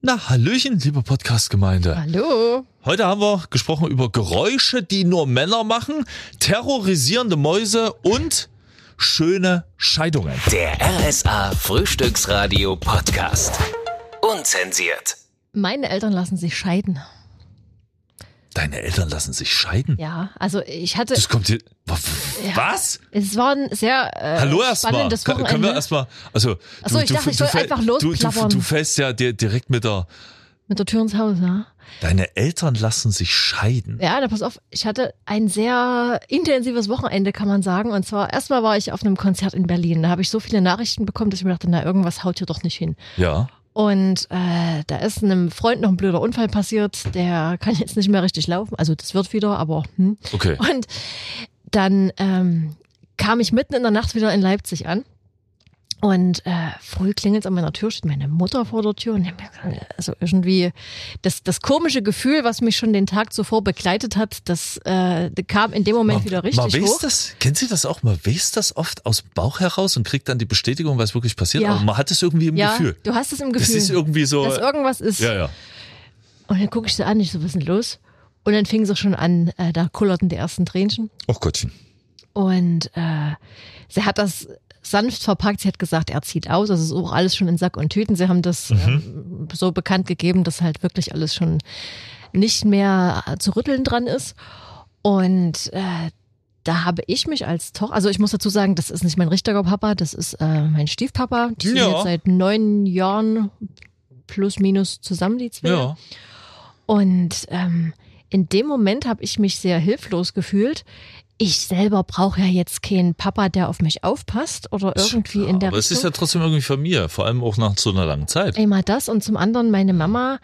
Na, Hallöchen, liebe Podcast-Gemeinde. Hallo. Heute haben wir gesprochen über Geräusche, die nur Männer machen, terrorisierende Mäuse und schöne Scheidungen. Der RSA Frühstücksradio Podcast. Unzensiert. Meine Eltern lassen sich scheiden. Deine Eltern lassen sich scheiden? Ja, also ich hatte. Das kommt hier. Ja. Was? Es war ein sehr äh, Hallo erstmal. Können wir erstmal. Also, Ach so, ich dachte, ich soll einfach du, du, du fällst ja dir direkt mit der. mit der Tür ins Haus. Ja? Deine Eltern lassen sich scheiden. ja, da pass auf, ich hatte ein sehr intensives Wochenende, kann man sagen. Und zwar, erstmal war ich auf einem Konzert in Berlin. Da habe ich so viele Nachrichten bekommen, dass ich mir dachte, na, irgendwas haut hier doch nicht hin. Ja. Und äh, da ist einem Freund noch ein blöder Unfall passiert, der kann jetzt nicht mehr richtig laufen. Also das wird wieder, aber hm. Okay. Und dann ähm, kam ich mitten in der Nacht wieder in Leipzig an. Und äh, früh klingelt an meiner Tür, steht meine Mutter vor der Tür und ich mir also irgendwie das, das komische Gefühl, was mich schon den Tag zuvor begleitet hat, das äh, kam in dem Moment wieder richtig man weiß hoch. das, kennt Sie das auch? Man weiß das oft aus dem Bauch heraus und kriegt dann die Bestätigung, was wirklich passiert. Ja. Aber man hat es irgendwie im ja, Gefühl. du hast es im Das Gefühl, ist irgendwie so. dass irgendwas ist. Ja, ja. Und dann gucke ich sie an, ich so, was ist denn los? Und dann fing es auch schon an, äh, da kullerten die ersten Tränchen. Oh Gottchen. Und äh, sie hat das sanft verpackt. Sie hat gesagt, er zieht aus. Also es ist auch alles schon in Sack und Tüten. Sie haben das ähm, so bekannt gegeben, dass halt wirklich alles schon nicht mehr zu rütteln dran ist. Und äh, da habe ich mich als Tochter, also ich muss dazu sagen, das ist nicht mein richtiger Papa, das ist äh, mein Stiefpapa. Die sind Ja. jetzt seit neun Jahren plus minus zusammen, die zwei. Ja. Und ähm, in dem Moment habe ich mich sehr hilflos gefühlt. Ich selber brauche ja jetzt keinen Papa, der auf mich aufpasst oder irgendwie in der Aber es ist Richtung. ja trotzdem irgendwie Familie, vor allem auch nach so einer langen Zeit. Einmal das und zum anderen meine Mama,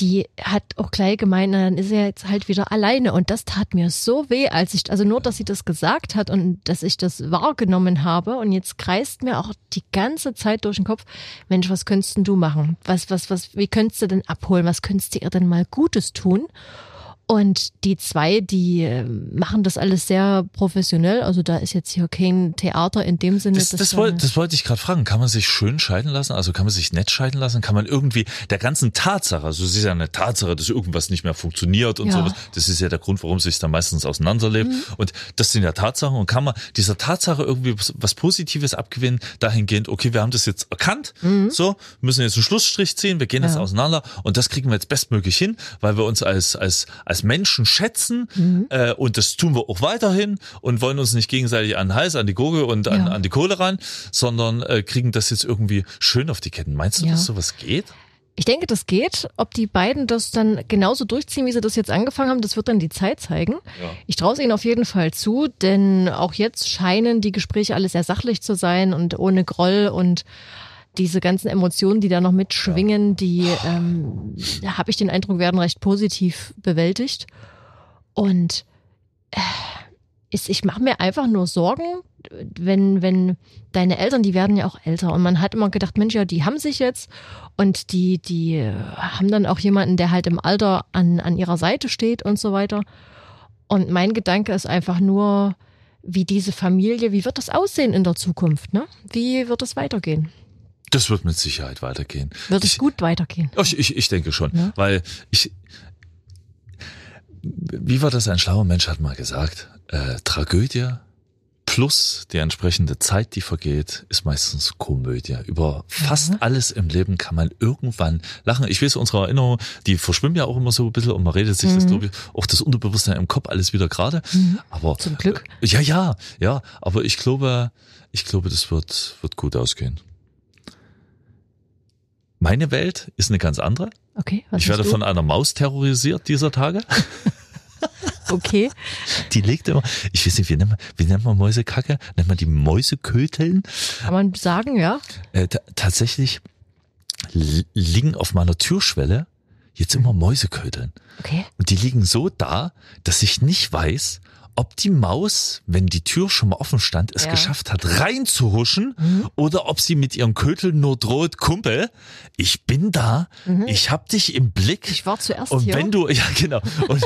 die hat auch gleich gemeint, dann ist er jetzt halt wieder alleine und das tat mir so weh, als ich, also nur, dass sie das gesagt hat und dass ich das wahrgenommen habe und jetzt kreist mir auch die ganze Zeit durch den Kopf, Mensch, was könntest denn du machen? Was, was, was, wie könntest du denn abholen? Was könntest du ihr denn mal Gutes tun? Und die zwei, die äh, machen das alles sehr professionell. Also da ist jetzt hier kein Theater in dem Sinne. Das, das, dann- wollte, das wollte ich gerade fragen. Kann man sich schön scheiden lassen? Also kann man sich nett scheiden lassen? Kann man irgendwie der ganzen Tatsache, also es ist ja eine Tatsache, dass irgendwas nicht mehr funktioniert und Ja. sowas. Das ist ja der Grund, warum sich dann meistens auseinanderlebt. Mhm. Und das sind ja Tatsachen. Und kann man dieser Tatsache irgendwie was, was Positives abgewinnen, dahingehend, okay, wir haben das jetzt erkannt, so, müssen jetzt einen Schlussstrich ziehen, wir gehen jetzt Mhm. Ja. auseinander und das kriegen wir jetzt bestmöglich hin, weil wir uns als, als, als Menschen schätzen Mhm. äh, und das tun wir auch weiterhin und wollen uns nicht gegenseitig an den Hals, an die Gurgel und an, Ja. an die Kohle ran, sondern äh, kriegen das jetzt irgendwie schön auf die Ketten. Meinst du, Ja. dass sowas geht? Ich denke, das geht. Ob die beiden das dann genauso durchziehen, wie sie das jetzt angefangen haben, das wird dann die Zeit zeigen. Ja. Ich traue es ihnen auf jeden Fall zu, denn auch jetzt scheinen die Gespräche alle sehr sachlich zu sein und ohne Groll und diese ganzen Emotionen, die da noch mitschwingen, die ähm, habe ich den Eindruck, werden recht positiv bewältigt. Und äh, ist, ich mache mir einfach nur Sorgen, wenn, wenn deine Eltern, die werden ja auch älter und man hat immer gedacht, Mensch, ja, die haben sich jetzt und die, die äh, haben dann auch jemanden, der halt im Alter an, an ihrer Seite steht und so weiter. Und mein Gedanke ist einfach nur, wie diese Familie, wie wird das aussehen in der Zukunft, ne? Wie wird es weitergehen? Das wird mit Sicherheit weitergehen. Wird es Ich- gut weitergehen? Oh, Ich, ich, ich denke schon, Ja. weil ich, wie war das, ein schlauer Mensch hat mal gesagt, äh, Tragödie plus die entsprechende Zeit, die vergeht, ist meistens Komödie. Über fast alles im Leben kann man irgendwann lachen. Ich weiß, unsere Erinnerungen, die verschwimmen ja auch immer so ein bisschen und man redet sich das, glaube ich, auch das Unterbewusstsein im Kopf alles wieder gerade. Aber Zum Glück. Äh, ja, ja, ja. Aber ich glaube, ich glaube, das wird, wird gut ausgehen. Meine Welt ist eine ganz andere. Okay, was Ich werde du? von einer Maus terrorisiert dieser Tage. Okay. Die legt immer, ich weiß nicht, wie nennt man, wie nennt man Mäusekacke? Nennt man die Mäuseköteln? Kann man sagen, ja? Äh, ta- tatsächlich li- liegen auf meiner Türschwelle jetzt immer Mäuseköteln. Okay. Und die liegen so da, dass ich nicht weiß, ob die Maus, wenn die Tür schon mal offen stand, es Ja. geschafft hat, reinzuhuschen oder ob sie mit ihren Köteln nur droht, Kumpel, ich bin da, ich hab dich im Blick. Ich war zuerst und hier. wenn du, ja genau, und,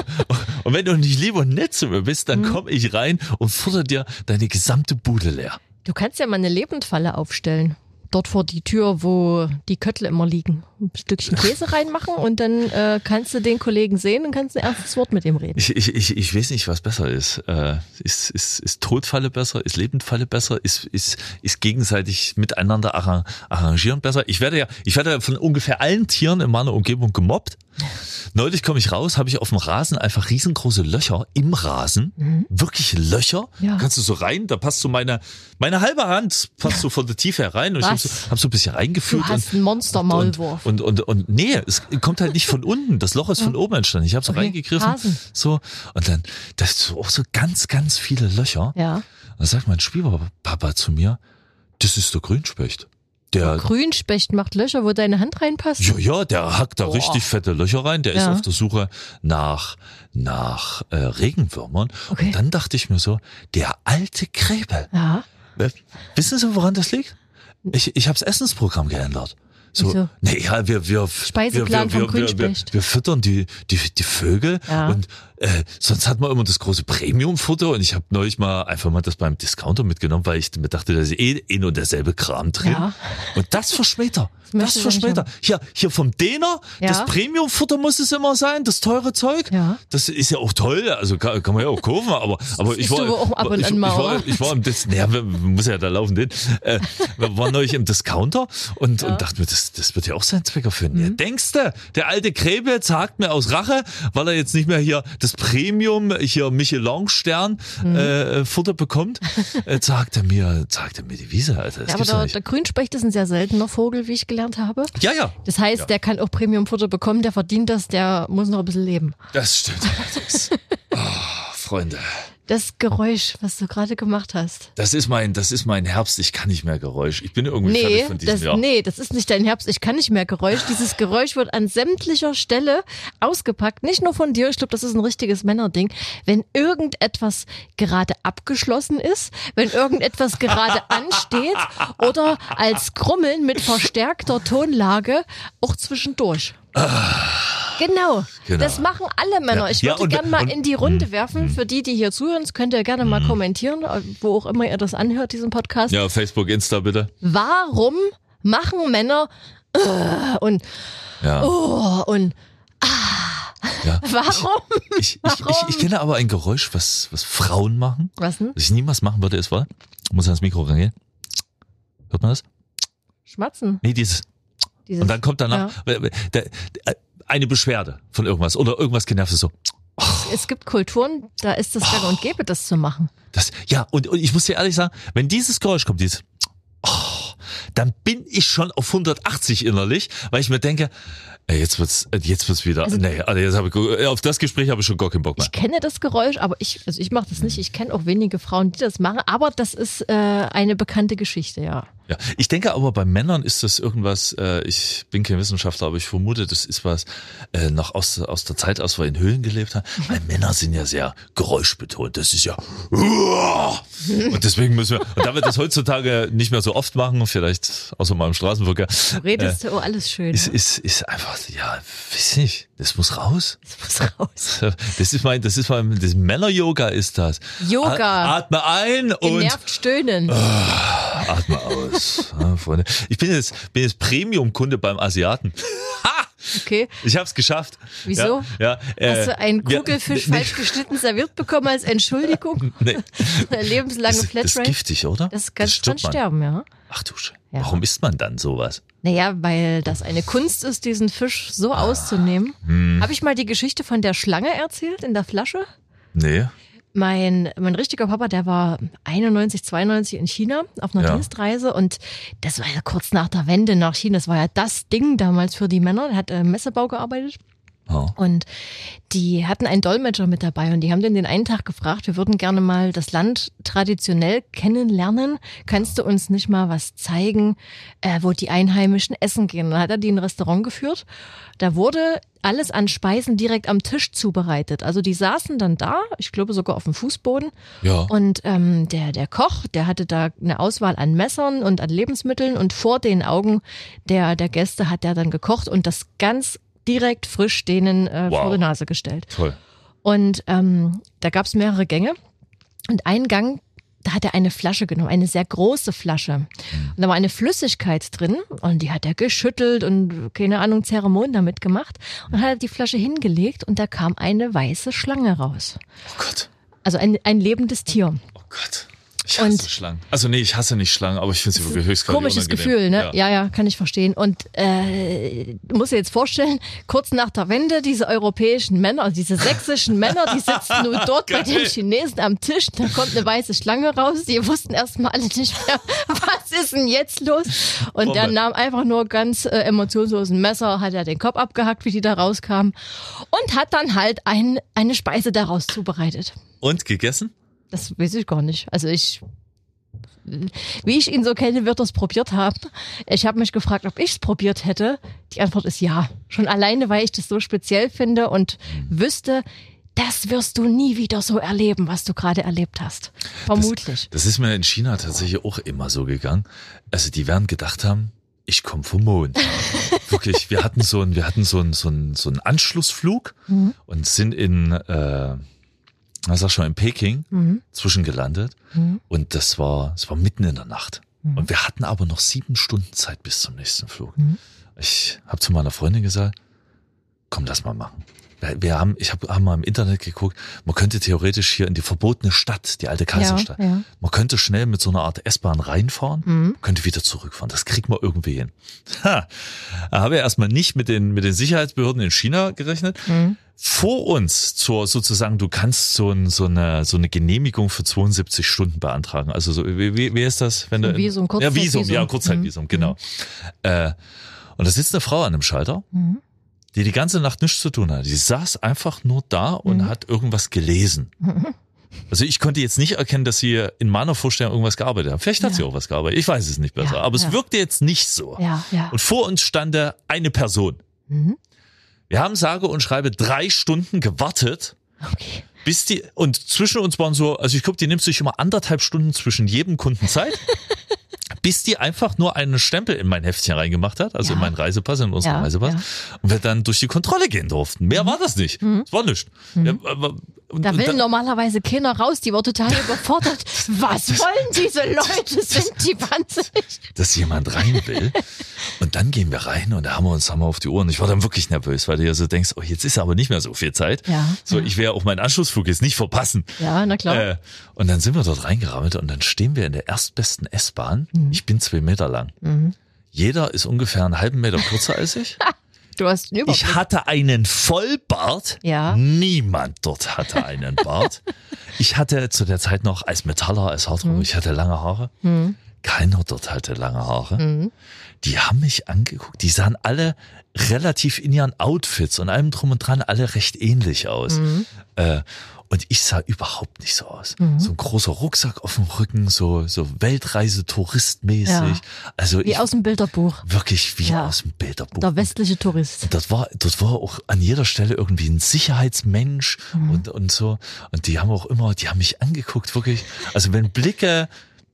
und wenn du nicht lieb und nett zu mir bist, dann komm ich rein und futter dir deine gesamte Bude leer. Du kannst ja mal eine Lebendfalle aufstellen. dort vor die Tür, wo die Köttel immer liegen. Ein Stückchen Käse reinmachen und dann äh, kannst du den Kollegen sehen und kannst ein erstes Wort mit ihm reden. Ich, ich, ich, ich weiß nicht, was besser ist. Äh, ist, ist, ist Todfalle besser? Ist Lebendfalle besser? Ist, ist, ist gegenseitig miteinander arra- arrangieren besser? Ich werde ja, ich werde ja von ungefähr allen Tieren in meiner Umgebung gemobbt. Neulich komme ich raus, habe ich auf dem Rasen einfach riesengroße Löcher im Rasen. Wirklich Löcher. Ja. Kannst du so rein, da passt so meine, meine halbe Hand passt so von der Tiefe herein. Und ich habe Was? so, hab so ein bisschen reingefühlt. Du hast und, einen Monster-Maulwurf. Und, und, und, nee, es kommt halt nicht von unten. Das Loch ist von oben entstanden. Ich habe so Okay, reingegriffen. Rasen. So. Und dann, das ist so, auch so ganz, ganz viele Löcher. Ja. Und dann sagt mein Schwiegerpapa zu mir, das ist der Grünspecht. Der, Grünspecht macht Löcher, wo deine Hand reinpasst. ja, ja, der hackt da Boah. richtig fette Löcher rein. Der ist Ja. auf der Suche nach, nach äh, Regenwürmern. Okay. Und dann dachte ich mir so, der alte Krebel. Ja. Äh, Wissen Sie, woran das liegt? Ich, ich habe das Essensprogramm geändert. So, Wieso? nee, ja, wir, wir, Speiseplan wir, wir, wir, wir, wir füttern die, die, die Vögel Ja. und äh, sonst hat man immer das große Premium-Futter und ich habe neulich mal einfach mal das beim Discounter mitgenommen, weil ich mir dachte, da ist eh, eh nur derselbe Kram drin. Ja. Und das verschmäht er. Das Das möchte ich verschmäht er. nicht Hier, hier vom Däner, Ja. das Premium-Futter muss es immer sein, das teure Zeug. Ja. Das ist ja auch toll, also kann, kann man ja auch kaufen, aber, aber ich war, und ich, ich, war, ich war im Dis naja, muss ja da laufen den. Äh, waren neulich im Discounter und, und dachte mir, das, das wird ja auch seinen Zweck erfüllen. Mhm. Ja, denkst du, der alte Krebel sagt mir aus Rache, weil er jetzt nicht mehr hier das Premium, hier Michelin-Stern Mhm. äh, Futter bekommt, äh, sagt er mir, sagt er mir die Wiese. Das Ja, aber der, der Grünspecht ist ein sehr seltener Vogel, wie ich gelernt habe. ja, ja, Das heißt, Ja. der kann auch Premiumfutter bekommen, der verdient das, der muss noch ein bisschen leben. das stimmt. Das, oh, Freunde. Das Geräusch, was du gerade gemacht hast. Das ist mein, das ist mein Herbst. Ich kann nicht mehr Geräusch. Ich bin irgendwie Nee fertig von diesem das, Jahr. nee, das ist nicht dein Herbst. Ich kann nicht mehr Geräusch. Dieses Geräusch wird an sämtlicher Stelle ausgepackt. Nicht nur von dir. Ich glaube, das ist ein richtiges Männerding. Wenn irgendetwas gerade abgeschlossen ist, wenn irgendetwas gerade ansteht oder als Grummeln mit verstärkter Tonlage auch zwischendurch. Genau. Genau. das machen alle Männer. Ja. Ich Ja, würde und- gerne mal und- in die Runde werfen. Für die, die hier zuhören, das könnt ihr gerne mal kommentieren, wo auch immer ihr das anhört, diesen Podcast. Ja, Facebook, Insta bitte. Warum machen Männer äh, und Ja. oh und ja. warum? Ich, ich, ich, ich kenne aber ein Geräusch, was, was Frauen machen, Was denn? was ich niemals machen würde, ist, war, muss ans Mikro rangehen. Hört man das? Schmatzen. Nee, dieses. Dieses, Und dann kommt danach Ja. Eine Beschwerde von irgendwas oder irgendwas genervtes so. Es gibt Kulturen, da ist es gang und gäbe, das zu machen. Das, ja, und, und ich muss dir ehrlich sagen, wenn dieses Geräusch kommt, dieses, oh, dann bin ich schon auf 180 innerlich, weil ich mir denke, ey, jetzt wird's, jetzt wird's wieder, Also- nee, also jetzt habe ich, auf das Gespräch habe ich schon gar keinen Bock mehr. Ich kenne das Geräusch, aber ich, also ich mache das nicht. Ich kenne auch wenige Frauen, die das machen, aber das ist äh, eine bekannte Geschichte, ja. Ja, ich denke aber bei Männern ist das irgendwas, äh, ich bin kein Wissenschaftler, aber ich vermute, das ist was äh, noch aus, aus der Zeit, als wir in Höhlen gelebt haben. Weil Männer sind ja sehr geräuschbetont. Das ist ja und deswegen müssen wir, und da wir das heutzutage nicht mehr so oft machen, vielleicht außer mal im Straßenverkehr, Du redest oh, alles schön. ist, ist, ist einfach, ja, weiß nicht, das muss raus. das muss raus. Das ist mein, das ist mein, das Männer-Yoga ist das. Yoga. Atme ein und Genervt stöhnen. Atme aus. Ja, Freunde. Ich bin jetzt, bin jetzt Premium-Kunde beim Asiaten. Ha! Okay. Ich hab's geschafft. Wieso? Ja, ja, äh, Hast du einen ja, Kugelfisch nee, falsch geschnitten serviert bekommen als Entschuldigung? Nee, Eine lebenslange das, das ist Flatrate? giftig, oder? Das kannst stirbt man. sterben, ja. Ach du Scheiße. Ja. Warum isst man dann sowas? Naja, weil das eine Kunst ist, diesen Fisch so Ah. auszunehmen. Hm. Habe ich mal die Geschichte von der Schlange erzählt in der Flasche? Nee. Mein, mein richtiger Papa, der war 91, 92 in China auf einer Ja. Dienstreise und das war ja kurz nach der Wende nach China. Das war ja das Ding damals für die Männer. Der hat im Messebau gearbeitet. Oh. Und die hatten einen Dolmetscher mit dabei und die haben den den einen Tag gefragt, wir würden gerne mal das Land traditionell kennenlernen. Kannst du uns nicht mal was zeigen, äh, wo die Einheimischen essen gehen? Und dann hat er die in ein Restaurant geführt. Da wurde alles an Speisen direkt am Tisch zubereitet. Also die saßen dann da, ich glaube sogar auf dem Fußboden. Ja. Und ähm, der, der Koch, der hatte da eine Auswahl an Messern und an Lebensmitteln und vor den Augen der, der Gäste hat er dann gekocht und das ganz direkt frisch denen äh, Wow. vor die Nase gestellt. Toll. Und ähm, da gab es mehrere Gänge und ein Gang, da hat er eine Flasche genommen, eine sehr große Flasche. Und da war eine Flüssigkeit drin und die hat er geschüttelt und keine Ahnung, Zeremonien damit gemacht und hat die Flasche hingelegt und da kam eine weiße Schlange raus. Oh Gott. Also ein, ein lebendes Tier. Oh Gott. Ich hasse Und- Schlangen. Also nee, ich hasse nicht Schlangen, aber ich finde sie wirklich höchst Komisches Gefühl, ne? Ja. ja, kann ich verstehen. Und äh, du musst dir jetzt vorstellen, kurz nach der Wende, diese europäischen Männer, also diese sächsischen Männer, die sitzen nun dort bei den Chinesen am Tisch, da kommt eine weiße Schlange raus, die wussten erstmal alle nicht mehr, was ist denn jetzt los? Und der Bombe. nahm einfach nur ganz äh, emotionslos ein Messer, hat er den Kopf abgehackt, wie die da rauskamen und hat dann halt ein, eine Speise daraus zubereitet. Und gegessen? Das weiß ich gar nicht. Also ich, wie ich ihn so kenne, wird er es probiert haben. Ich habe mich gefragt, ob ich es probiert hätte. Die Antwort ist ja. Schon alleine, weil ich das so speziell finde und wüsste, das wirst du nie wieder so erleben, was du gerade erlebt hast. Vermutlich. Das ist mir in China tatsächlich auch immer so gegangen. Also die werden gedacht haben, ich komme vom Mond. Wirklich, wir hatten so einen, wir hatten so einen, so einen, so einen Anschlussflug und sind in, äh, was sag schon, in Peking zwischengelandet. Und das war, es war mitten in der Nacht. Und wir hatten aber noch sieben Stunden Zeit bis zum nächsten Flug. Ich habe zu meiner Freundin gesagt, komm, lass mal machen. Wir- Wir haben, ich habe hab mal im Internet geguckt, man könnte theoretisch hier in die verbotene Stadt, die alte Kaiserstadt, Ja, ja. man könnte schnell mit so einer Art S-Bahn reinfahren, könnte wieder zurückfahren. Das kriegt man irgendwie hin. Ha, da habe ich erstmal nicht mit den, mit den Sicherheitsbehörden in China gerechnet. Vor uns zur sozusagen, du kannst so, ein, so, eine, so eine Genehmigung für 72 Stunden beantragen. Also so, wie, wie, wie ist das, wenn So du Visum, ja Visum, Kurzzeitvisum. ja Kurzzeitvisum, genau. Äh, und da sitzt eine Frau an einem Schalter, die die ganze Nacht nichts zu tun hat. Die saß einfach nur da und hat irgendwas gelesen. Also ich konnte jetzt nicht erkennen, dass sie in meiner Vorstellung irgendwas gearbeitet hat. Vielleicht hat sie auch was gearbeitet. Ich weiß es nicht besser. Ja, aber es ja. wirkte jetzt nicht so. Ja, ja. Und vor uns stand eine Person. Wir haben sage und schreibe drei Stunden gewartet, Okay. bis die, und zwischen uns waren so, also ich glaube, die nimmt sich immer anderthalb Stunden zwischen jedem Kunden Zeit, bis die einfach nur einen Stempel in mein Heftchen reingemacht hat, also Ja. in meinen Reisepass, in unseren Ja, Reisepass, ja. und wir dann durch die Kontrolle gehen durften. Mehr war das nicht. Es war nichts. Aber- und- Da will normalerweise keiner raus, die war total überfordert. Was wollen diese Leute? Sind die wahnsinnig? dass jemand rein will. Und dann gehen wir rein und da haben wir uns haben wir auf die Ohren. Ich war dann wirklich nervös, weil du ja so denkst, oh, jetzt ist aber nicht mehr so viel Zeit. Ja, So, ja. ich werde auch meinen Anschlussflug jetzt nicht verpassen. Ja, na klar. Äh, und dann sind wir dort reingerammelt und dann stehen wir in der erstbesten S-Bahn. Mhm. Ich bin zwei Meter lang. Jeder ist ungefähr einen halben Meter kürzer als ich. Du hast einen Überblick. Ich hatte einen Vollbart. Ja. Niemand dort hatte einen Bart. Ich hatte zu der Zeit noch als Metaller, als Hardrock, ich hatte lange Haare. Keiner dort hatte lange Haare. Die haben mich angeguckt. Die sahen alle relativ in ihren Outfits und allem drum und dran alle recht ähnlich aus. Äh, und ich sah überhaupt nicht so aus. So ein großer Rucksack auf dem Rücken, so, so Weltreise-Touristmäßig. Ja. Also Wie ich, aus dem Bilderbuch. wirklich wie Ja. aus dem Bilderbuch. Der westliche Tourist. Das war, das war auch an jeder Stelle irgendwie ein Sicherheitsmensch Mhm. und, und so. Und die haben auch immer, die haben mich angeguckt, wirklich. Also wenn Blicke,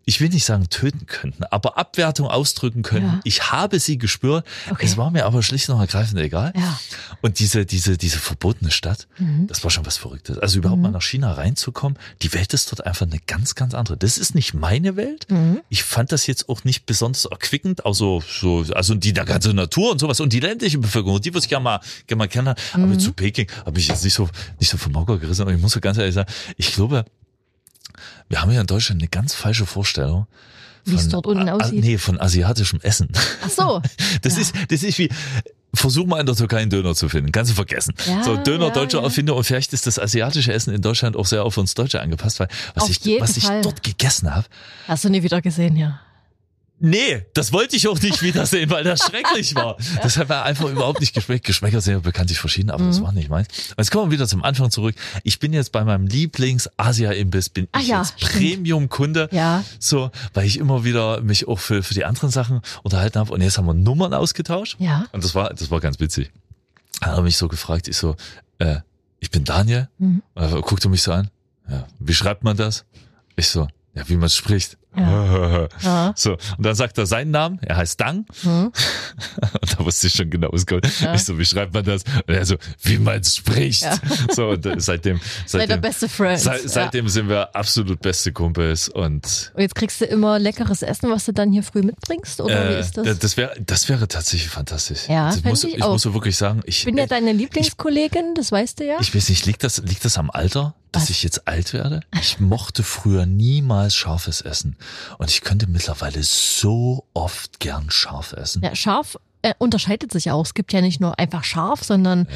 ich will nicht sagen töten könnten, aber Abwertung ausdrücken können, Ja. ich habe sie gespürt. Okay. Es war mir aber schlicht und ergreifend egal. Ja. Mhm. Und diese, diese, diese verbotene Stadt, das war schon was Verrücktes. Also überhaupt mal nach China reinzukommen, die Welt ist dort einfach eine ganz, ganz andere. Das ist nicht meine Welt. Mhm. Ich fand das jetzt auch nicht besonders erquickend, also so, also die der ganze Natur und sowas und die ländliche Bevölkerung, die würde ich gerne mal, gerne mal kennenlernen. Mhm. Aber zu Peking habe ich jetzt nicht so, nicht so vom Hocker gerissen. Und ich muss so ganz ehrlich sagen, ich glaube, wir haben ja in Deutschland eine ganz falsche Vorstellung. Wie es von- dort unten aussieht. Nee, von asiatischem Essen. Ach so. Das Ja. ist, das ist wie, versuch mal in der Türkei einen Döner zu finden. Kannst du vergessen. Ja, so, Döner, ja, deutsche ja. Erfinder und vielleicht ist das asiatische Essen in Deutschland auch sehr auf uns Deutsche angepasst, weil was Auf ich, was ich Fall. dort gegessen habe, Hast du nie wieder gesehen, ja. Nee, das wollte ich auch nicht wiedersehen, weil das schrecklich war. Das hat mir einfach überhaupt nicht geschmeckt. Geschmäcker sind ja bekanntlich verschieden, aber Mhm. das war nicht meins. Und Jetzt kommen wir wieder zum Anfang zurück. Ich bin jetzt bei meinem Lieblings-Asia-Imbiss, bin Ah ich ja, jetzt. Premium-Kunde. Ja. So, weil ich immer wieder mich auch für, für die anderen Sachen unterhalten habe. Und jetzt haben wir Nummern ausgetauscht. Ja. Und das war, das war ganz witzig. Da hat er mich so gefragt, ich so, äh, ich bin Daniel. Mhm. Und er mich so an. Ja, wie schreibt man das? Ich so, Ja, wie man es spricht. Ja. So, und dann sagt er seinen Namen, er heißt Dang. Hm. Und da wusste ich schon genau, was kommt. Ja. Ich so, wie schreibt man das? Und er so, wie man es spricht. Ja. So, und äh, seitdem, seitdem, beste Friend. seit, seitdem sind wir absolut beste Kumpels und Und jetzt kriegst du immer leckeres Essen, was du dann hier früh mitbringst? Oder wie äh, ist das? das wäre das wäre tatsächlich fantastisch. Ja, das fänd muss, ich ich muss so wirklich sagen, ich, ich bin ja deine Lieblingskollegin, das weißt du ja. ich weiß nicht, liegt das, liegt das am Alter, dass ich jetzt alt werde? Ich mochte früher niemals scharfes Essen und ich könnte mittlerweile so oft gern scharf essen. Ja, scharf äh, unterscheidet sich auch. Es gibt ja nicht nur einfach scharf, sondern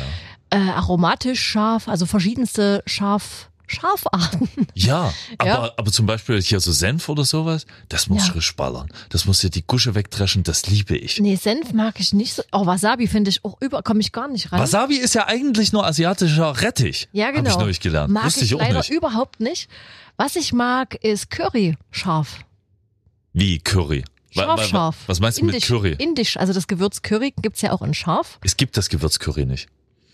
äh, aromatisch scharf, also verschiedenste scharf Schafarten. Ja, aber, Ja. aber zum Beispiel hier so Senf oder sowas, das muss Ja. frisch ballern. Das muss dir die Gusche wegdreschen, das liebe ich. Nee, Senf mag ich nicht so. Oh, Wasabi finde ich auch über, komme ich gar nicht rein. Wasabi ist ja eigentlich nur asiatischer Rettich. Ja, genau. Hab ich neulich gelernt. Mag Wusste ich, ich auch leider nicht. überhaupt nicht. Was ich mag, ist Curry scharf. Wie Curry. Scharf, scharf. Was meinst du mit Indisch, Curry? Indisch, also das Gewürz Curry gibt's ja auch in scharf. Es gibt das Gewürzcurry nicht.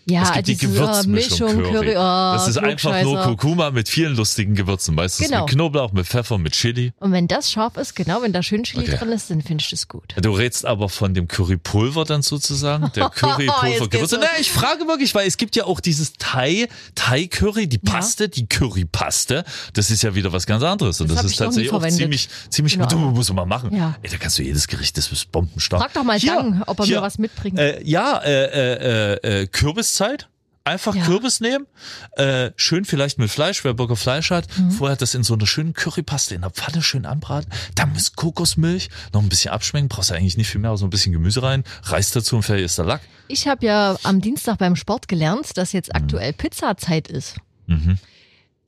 Ja, es gibt die äh, Gewürzmischung Mischung Curry. Curry. oh, das ist einfach nur. Kurkuma mit vielen lustigen Gewürzen. Meistens Genau. mit Knoblauch, mit Pfeffer, mit Chili. Und wenn das scharf ist, genau, wenn da schön Chili Okay. drin ist, dann finde ich das gut. Du redst aber von dem Currypulver dann sozusagen, der Jetzt Currypulver geht's Gewürze. los. Nee, ich frage wirklich, weil es gibt ja auch dieses Thai, Thai Curry, die Paste, die Currypaste. Das ist ja wieder was ganz anderes und Das das, ist tatsächlich auch ziemlich, ziemlich, Genau. du musst du mal machen. Ja. Ey, da kannst du jedes Gericht, das ist bombenstark. Frag doch mal Hier, Dang, ob er hier, mir was mitbringt. Äh, ja, äh, äh, äh, äh, Kürbiszeit. Einfach Ja. Kürbis nehmen, äh, schön vielleicht mit Fleisch, wer Bock auf Fleisch hat. Mhm. Vorher das in so einer schönen Currypaste in der Pfanne schön anbraten. Dann muss Kokosmilch, noch ein bisschen abschmecken, brauchst du eigentlich nicht viel mehr, aber so ein bisschen Gemüse rein, Reis dazu und fertig ist der Lack. Ich habe ja am Dienstag beim Sport gelernt, dass jetzt aktuell Pizzazeit ist. Mhm.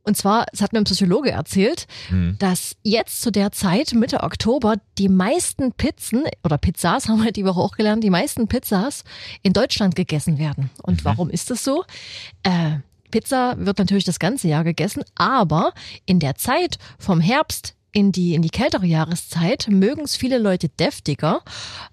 Und zwar, es hat mir ein Psychologe erzählt, Mhm. dass jetzt zu der Zeit, Mitte Oktober, die meisten Pizzen oder Pizzas, haben wir die Woche auch gelernt, die meisten Pizzas in Deutschland gegessen werden. Und warum ist das so? Äh, Pizza wird natürlich das ganze Jahr gegessen, aber in der Zeit vom Herbst in die, in die kältere Jahreszeit mögen es viele Leute deftiger.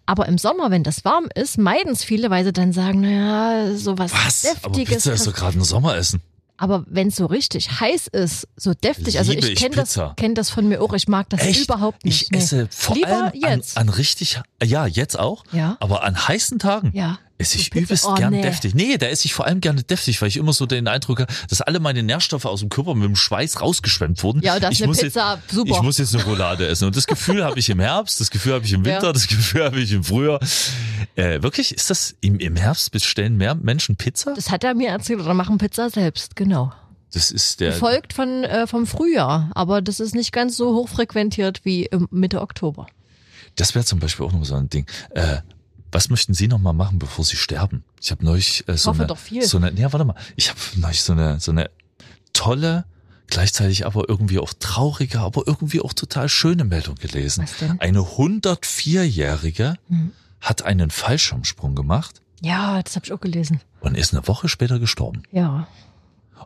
Aber im Sommer, wenn das warm ist, meiden es viele, weil sie dann sagen, naja, sowas Was? Aber Deftiges. Pizza ist doch gerade ein Sommeressen. Aber wenn es so richtig heiß ist, so deftig, also Liebe ich ich kenne das, kenn das von mir auch, ich mag das Echt? überhaupt nicht. Ich nee. esse vor Lieber allem an, jetzt. an richtig, ja, jetzt auch, Ja. aber an heißen Tagen. Ja. Esse ich Pizza- übelst oh, gern nee. deftig. Nee, da esse ich vor allem gerne deftig, weil ich immer so den Eindruck habe, dass alle meine Nährstoffe aus dem Körper mit dem Schweiß rausgeschwemmt wurden. Ja, und das ist ich eine muss Pizza, jetzt, super. Ich muss jetzt eine Roulade essen. Und das Gefühl habe ich im Herbst, das Gefühl habe ich im Winter, Ja. das Gefühl habe ich im Frühjahr. Äh, wirklich, ist das im, im Herbst bestellen mehr Menschen Pizza? Das hat er mir erzählt oder machen Pizza selbst, genau. Das ist der. Gefolgt von äh, vom Frühjahr, aber das ist nicht ganz so hochfrequentiert wie im Mitte Oktober. Das wäre zum Beispiel auch noch so ein Ding. Äh, was möchten Sie noch mal machen, bevor Sie sterben? Ich habe neulich äh, so eine, so eine, ja, warte mal, ich habe neulich so eine, so eine tolle, gleichzeitig aber irgendwie auch traurige, aber irgendwie auch total schöne Meldung gelesen. Was denn? Eine 104-Jährige Hm. hat einen Fallschirmsprung gemacht Ja, das habe ich auch gelesen. und ist eine Woche später gestorben. Ja,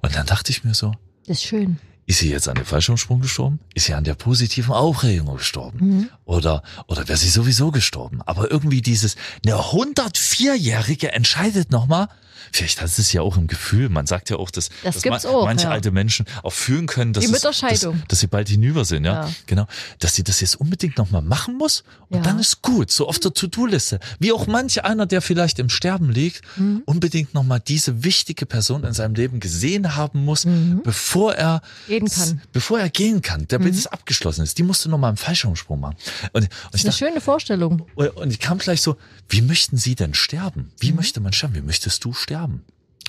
Und dann dachte ich mir so, das ist schön. Ist sie jetzt an dem Fallschirmsprung gestorben? Ist sie an der positiven Aufregung gestorben? Mhm. Oder, oder wäre sie sowieso gestorben? Aber irgendwie dieses, eine 104-Jährige entscheidet nochmal, vielleicht hat es ja auch im Gefühl, man sagt ja auch, dass, Das dass gibt's ma- auch, manche ja. alte Menschen auch fühlen können, dass, es, dass, dass sie bald hinüber sind, ja? Ja. Genau. Dass sie das jetzt unbedingt nochmal machen muss und Ja. dann ist gut, so auf der To-Do-Liste. Wie auch manch einer, der vielleicht im Sterben liegt, Mhm. unbedingt nochmal diese wichtige Person in seinem Leben gesehen haben muss, bevor er Mhm. Gehen kann. Mhm. Bevor er gehen kann, damit es abgeschlossen ist. Die musste nochmal einen Fallschirmsprung machen. Und, und Das ist eine dachte, schöne Vorstellung. und und ich kam gleich so, wie möchten Sie denn sterben? Wie Mhm. möchte man sterben? Wie möchtest du sterben?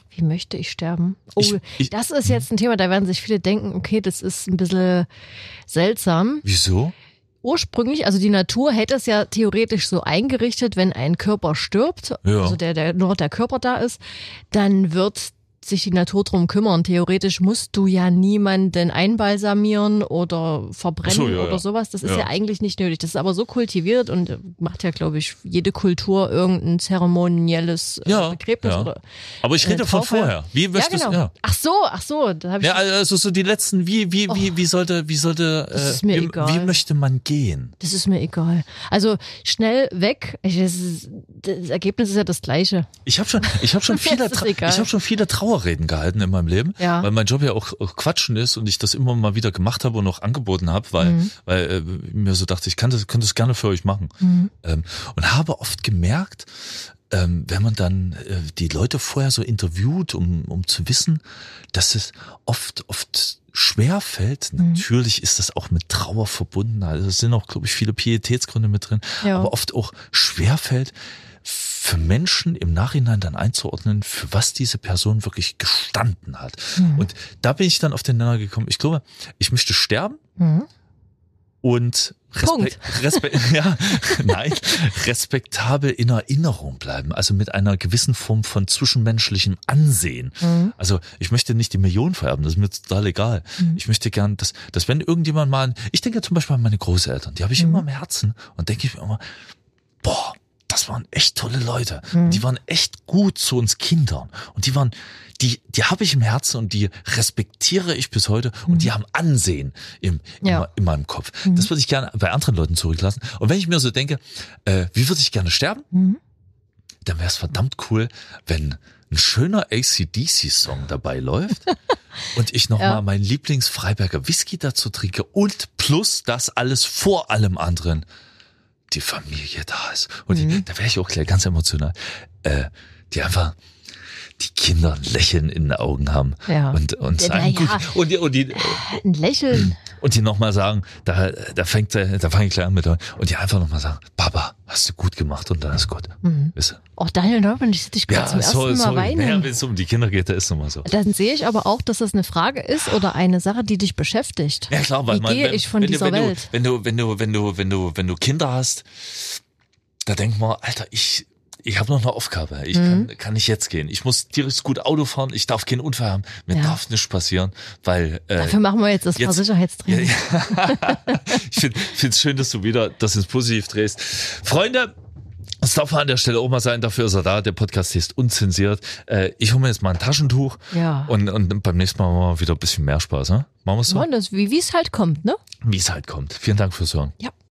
Wie möchte ich sterben? Oh, Ich- ich- das ist jetzt ein Thema, da werden sich viele denken, okay, das ist ein bisschen seltsam. Wieso? Ursprünglich, also die Natur hätte es ja theoretisch so eingerichtet, wenn ein Körper stirbt, Ja. also der, der nur der Körper da ist, dann wird sich die Natur drum kümmern. Theoretisch musst du ja niemanden einbalsamieren oder verbrennen so, ja, oder ja. sowas. Das ist Ja. ja. eigentlich nicht nötig. Das ist aber so kultiviert und äh, macht ja, glaube ich, jede Kultur irgendein zeremonielles äh, Begräbnis ja. oder Aber ich äh, rede von Taufe. vorher. Wie Ja, genau. ja. Ach so, ach so, da habe ich Ja, also so die letzten, wie, wie, wie, wie sollte, wie sollte, Oh. Das äh, ist mir wie, egal. wie möchte man gehen? Das ist mir egal. Also schnell weg. Ich, das, ist, das Ergebnis ist ja das gleiche. Ich habe schon, ich habe schon viele, ich habe schon viele Trauerreden gehalten in meinem Leben, Ja. weil mein Job ja auch, auch Quatschen ist und ich das immer mal wieder gemacht habe und auch angeboten habe, weil, Mhm. weil äh, mir so dachte, ich kann das, könnte das gerne für euch machen. Mhm. Ähm, und habe oft gemerkt, ähm, wenn man dann äh, die Leute vorher so interviewt, um, um zu wissen, dass es oft, oft schwer fällt. Mhm. Natürlich ist das auch mit Trauer verbunden. Also es sind auch, glaube ich, viele Pietätsgründe mit drin. Ja. Aber oft auch schwer fällt, für Menschen im Nachhinein dann einzuordnen, für was diese Person wirklich gestanden hat. Mhm. Und da bin ich dann auf den Nenner gekommen. Ich glaube, ich möchte sterben Mhm. und Punkt. Respe ja, nein, respektabel in Erinnerung bleiben, also mit einer gewissen Form von zwischenmenschlichem Ansehen. Mhm. Also ich möchte nicht die Millionen vererben, das ist mir total egal. Ich möchte gern, dass, dass wenn irgendjemand mal, ich denke zum Beispiel an meine Großeltern, die habe ich immer im Herzen und denke ich mir immer, boah, das waren echt tolle Leute. Mhm. Die waren echt gut zu uns Kindern. Und die waren, die, die habe ich im Herzen und die respektiere ich bis heute und die haben Ansehen im, in, Ja. in meinem Kopf. Das würde ich gerne bei anderen Leuten zurücklassen. Und wenn ich mir so denke, äh, wie würde ich gerne sterben? Mhm. Dann wäre es verdammt cool, wenn ein schöner ACDC-Song dabei läuft und ich nochmal Ja. mal meinen Lieblings-Freiberger Whisky dazu trinke und plus das alles vor allem anderen die Familie da ist. Und Mhm. die, da wäre ich auch gleich ganz emotional. Äh, die einfach die Kinder ein Lächeln in den Augen haben Ja. und, und Ja, sagen, ja. gut, und die, und die, Ein Lächeln. und die nochmal sagen, da, da fängt, da fange ich gleich an mit, und die einfach nochmal sagen, Papa, hast du gut gemacht und dann ist gut. Mhm. Weißt du? Oh, Daniel Neumann, ich sehe dich gerade zum ersten Mal Naja, weinen. wenn es um die Kinder geht, da ist nochmal so. Dann sehe ich aber auch, dass das eine Frage ist oder eine Sache, die dich beschäftigt. Ja klar, weil Wie man, gehe wenn, ich von wenn, dieser du, wenn, Welt? Du, wenn du, wenn du, wenn du, wenn du, wenn du Kinder hast, da denkt man, Alter, ich, ich habe noch eine Aufgabe. Ich Mhm. kann, kann nicht jetzt gehen. Ich muss tierisch gut Auto fahren. Ich darf keinen Unfall haben. Mir Ja. darf nichts passieren, weil äh, Dafür machen wir jetzt das jetzt- Fahrsicherheitstraining. Ja, ich finde es schön, dass du wieder das ins Positiv drehst. Freunde, es darf an der Stelle auch mal sein, dafür ist er da. Der Podcast ist unzensiert. Äh, ich hole mir jetzt mal ein Taschentuch Ja. und, und beim nächsten Mal machen wir wieder ein bisschen mehr Spaß. Ne? Machen wir so, das, wie wie es halt kommt, ne? wie es halt kommt. Vielen Dank fürs Hören. Ja.